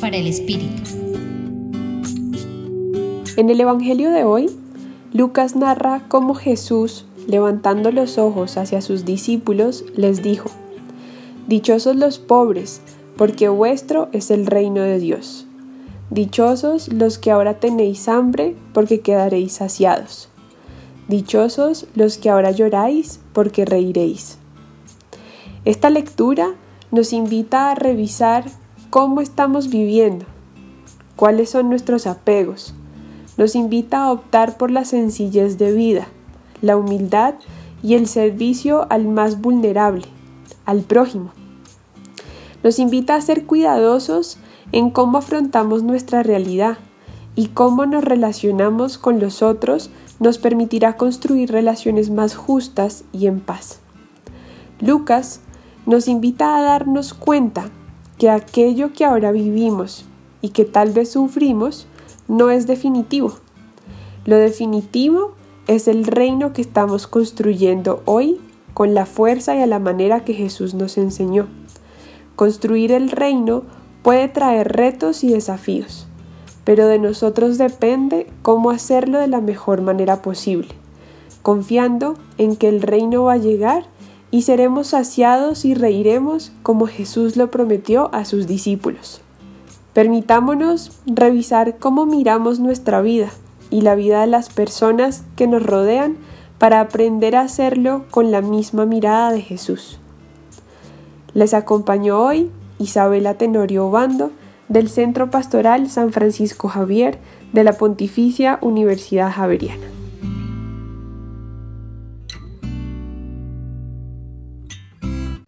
Para el Espíritu. En el Evangelio de hoy, Lucas narra cómo Jesús, levantando los ojos hacia sus discípulos, les dijo, Dichosos los pobres, porque vuestro es el reino de Dios. Dichosos los que ahora tenéis hambre, porque quedaréis saciados. Dichosos los que ahora lloráis, porque reiréis. Esta lectura nos invita a revisar cómo estamos viviendo, cuáles son nuestros apegos. Nos invita a optar por la sencillez de vida, la humildad y el servicio al más vulnerable, al prójimo. Nos invita a ser cuidadosos en cómo afrontamos nuestra realidad y cómo nos relacionamos con los otros nos permitirá construir relaciones más justas y en paz. Lucas nos invita a darnos cuenta que aquello que ahora vivimos y que tal vez sufrimos no es definitivo. Lo definitivo es el reino que estamos construyendo hoy con la fuerza y a la manera que Jesús nos enseñó. Construir el reino puede traer retos y desafíos, pero de nosotros depende cómo hacerlo de la mejor manera posible, confiando en que el reino va a llegar y seremos saciados y reiremos como Jesús lo prometió a sus discípulos. Permitámonos revisar cómo miramos nuestra vida y la vida de las personas que nos rodean para aprender a hacerlo con la misma mirada de Jesús. Les acompañó hoy Isabela Tenorio Obando del Centro Pastoral San Francisco Javier de la Pontificia Universidad Javeriana.